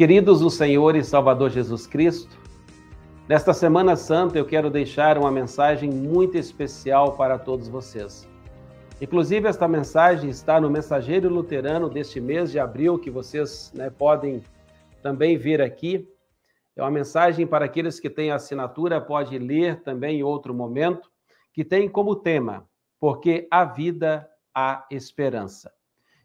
Queridos no Senhor e Salvador Jesus Cristo, nesta Semana Santa eu quero deixar uma mensagem muito especial para todos vocês. Inclusive, esta mensagem está no Mensageiro Luterano deste mês de abril, que vocês né, podem também ver aqui. É uma mensagem para aqueles que têm assinatura, pode ler também em outro momento, que tem como tema, porque a vida há esperança.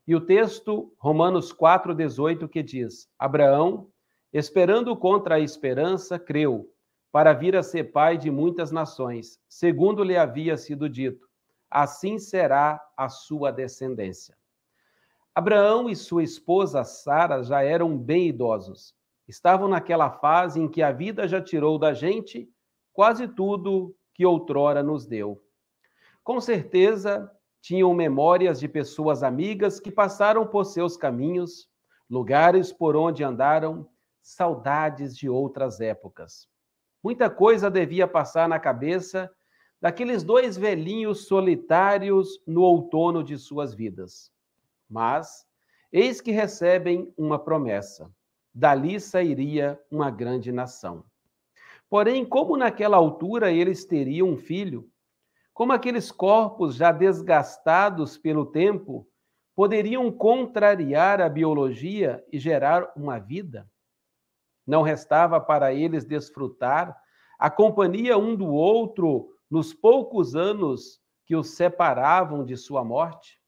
E o texto, Romanos 4,18, que diz: Abraão, esperando contra a esperança, creu, para vir a ser pai de muitas nações, segundo lhe havia sido dito: assim será a sua descendência. Abraão e sua esposa Sara já eram bem idosos. Estavam naquela fase em que a vida já tirou da gente quase tudo que outrora nos deu. Com certeza, tinham memórias de pessoas amigas que passaram por seus caminhos, lugares por onde andaram, saudades de outras épocas. Muita coisa devia passar na cabeça daqueles dois velhinhos solitários no outono de suas vidas. Mas, eis que recebem uma promessa: dali sairia uma grande nação. Porém, como naquela altura eles teriam um filho, como aqueles corpos já desgastados pelo tempo poderiam contrariar a biologia e gerar uma vida? Não restava para eles desfrutar a companhia um do outro nos poucos anos que os separavam de sua morte?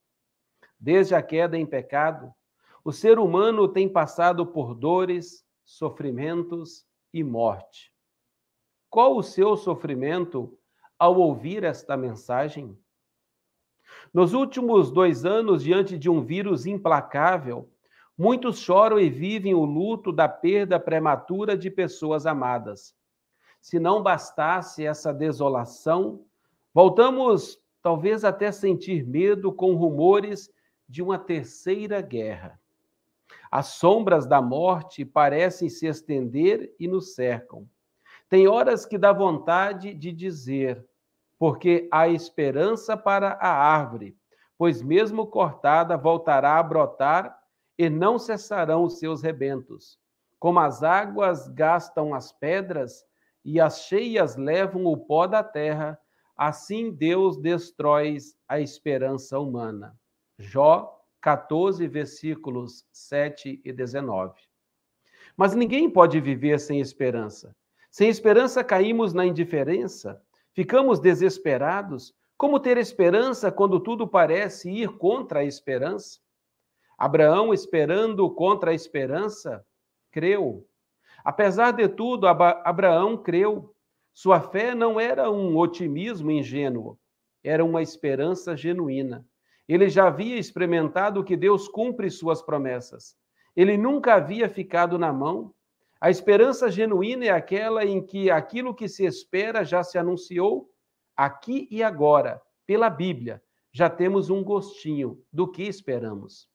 Desde a queda em pecado, o ser humano tem passado por dores, sofrimentos e morte. Qual o seu sofrimento ao ouvir esta mensagem? Nos últimos dois anos, diante de um vírus implacável, muitos choram e vivem o luto da perda prematura de pessoas amadas. Se não bastasse essa desolação, voltamos talvez até sentir medo com rumores de uma terceira guerra. As sombras da morte parecem se estender e nos cercam. Tem horas que dá vontade de dizer: porque há esperança para a árvore, pois mesmo cortada voltará a brotar e não cessarão os seus rebentos. Como as águas gastam as pedras e as cheias levam o pó da terra, assim Deus destrói a esperança humana. Jó 14, versículos 7 e 19. Mas ninguém pode viver sem esperança. Sem esperança caímos na indiferença, Ficamos desesperados? Como ter esperança quando tudo parece ir contra a esperança? Abraão, esperando contra a esperança, creu. Apesar de tudo, Abraão creu. Sua fé não era um otimismo ingênuo, era uma esperança genuína. Ele já havia experimentado que Deus cumpre suas promessas. Ele nunca havia ficado na mão, a esperança genuína é aquela em que aquilo que se espera já se anunciou aqui e agora, pela Bíblia. Já temos um gostinho do que esperamos.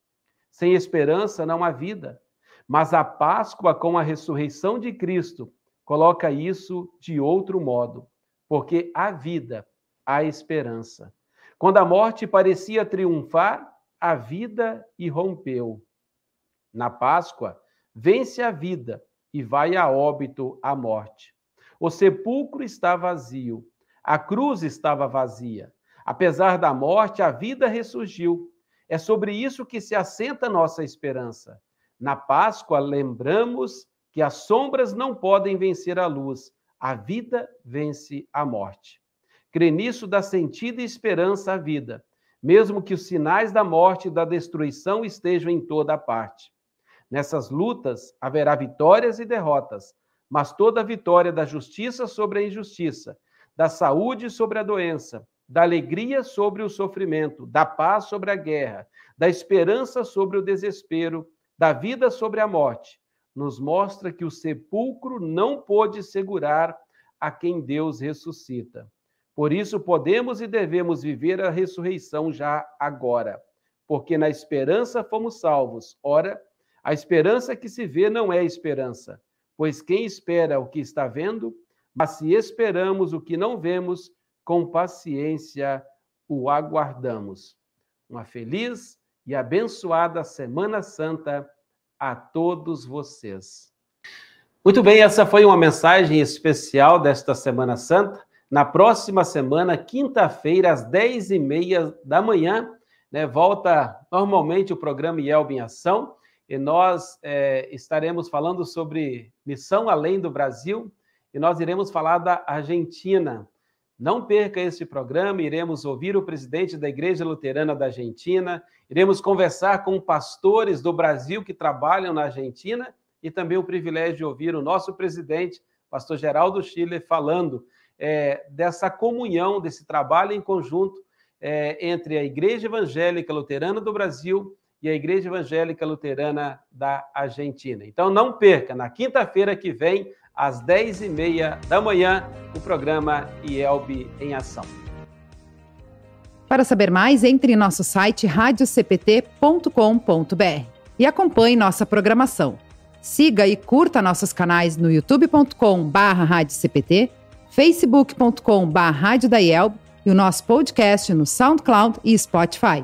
Sem esperança não há vida, mas a Páscoa com a ressurreição de Cristo coloca isso de outro modo, porque há vida, há esperança. Quando a morte parecia triunfar, a vida irrompeu. Na Páscoa, vence a vida e vai a óbito a morte. O sepulcro está vazio, a cruz estava vazia. Apesar da morte, a vida ressurgiu. É sobre isso que se assenta nossa esperança. Na Páscoa, lembramos que as sombras não podem vencer a luz, a vida vence a morte. Crê nisso dá sentido e esperança à vida, mesmo que os sinais da morte e da destruição estejam em toda a parte. Nessas lutas haverá vitórias e derrotas, mas toda vitória da justiça sobre a injustiça, da saúde sobre a doença, da alegria sobre o sofrimento, da paz sobre a guerra, da esperança sobre o desespero, da vida sobre a morte, nos mostra que o sepulcro não pôde segurar a quem Deus ressuscita. Por isso podemos e devemos viver a ressurreição já agora, porque na esperança fomos salvos. Ora, a esperança que se vê não é esperança, pois quem espera o que está vendo, mas se esperamos o que não vemos, com paciência o aguardamos. Uma feliz e abençoada Semana Santa a todos vocês. Muito bem, essa foi uma mensagem especial desta Semana Santa. Na próxima semana, quinta-feira, às 10h30 da manhã, né, volta normalmente o programa IELB em Ação, e nós é, estaremos falando sobre Missão Além do Brasil, e nós iremos falar da Argentina. Não perca este programa, iremos ouvir o presidente da Igreja Luterana da Argentina, iremos conversar com pastores do Brasil que trabalham na Argentina e também o privilégio de ouvir o nosso presidente, pastor Geraldo Schiller, falando é, dessa comunhão, desse trabalho em conjunto é, entre a Igreja Evangélica Luterana do Brasil e a Igreja Evangélica Luterana da Argentina. Então não perca, na quinta-feira que vem, às 10h30 da manhã, o programa IELB em Ação. Para saber mais, entre em nosso site radiocpt.com.br e acompanhe nossa programação. Siga e curta nossos canais no youtube.com/barra facebook.com/barra e o nosso podcast no SoundCloud e Spotify.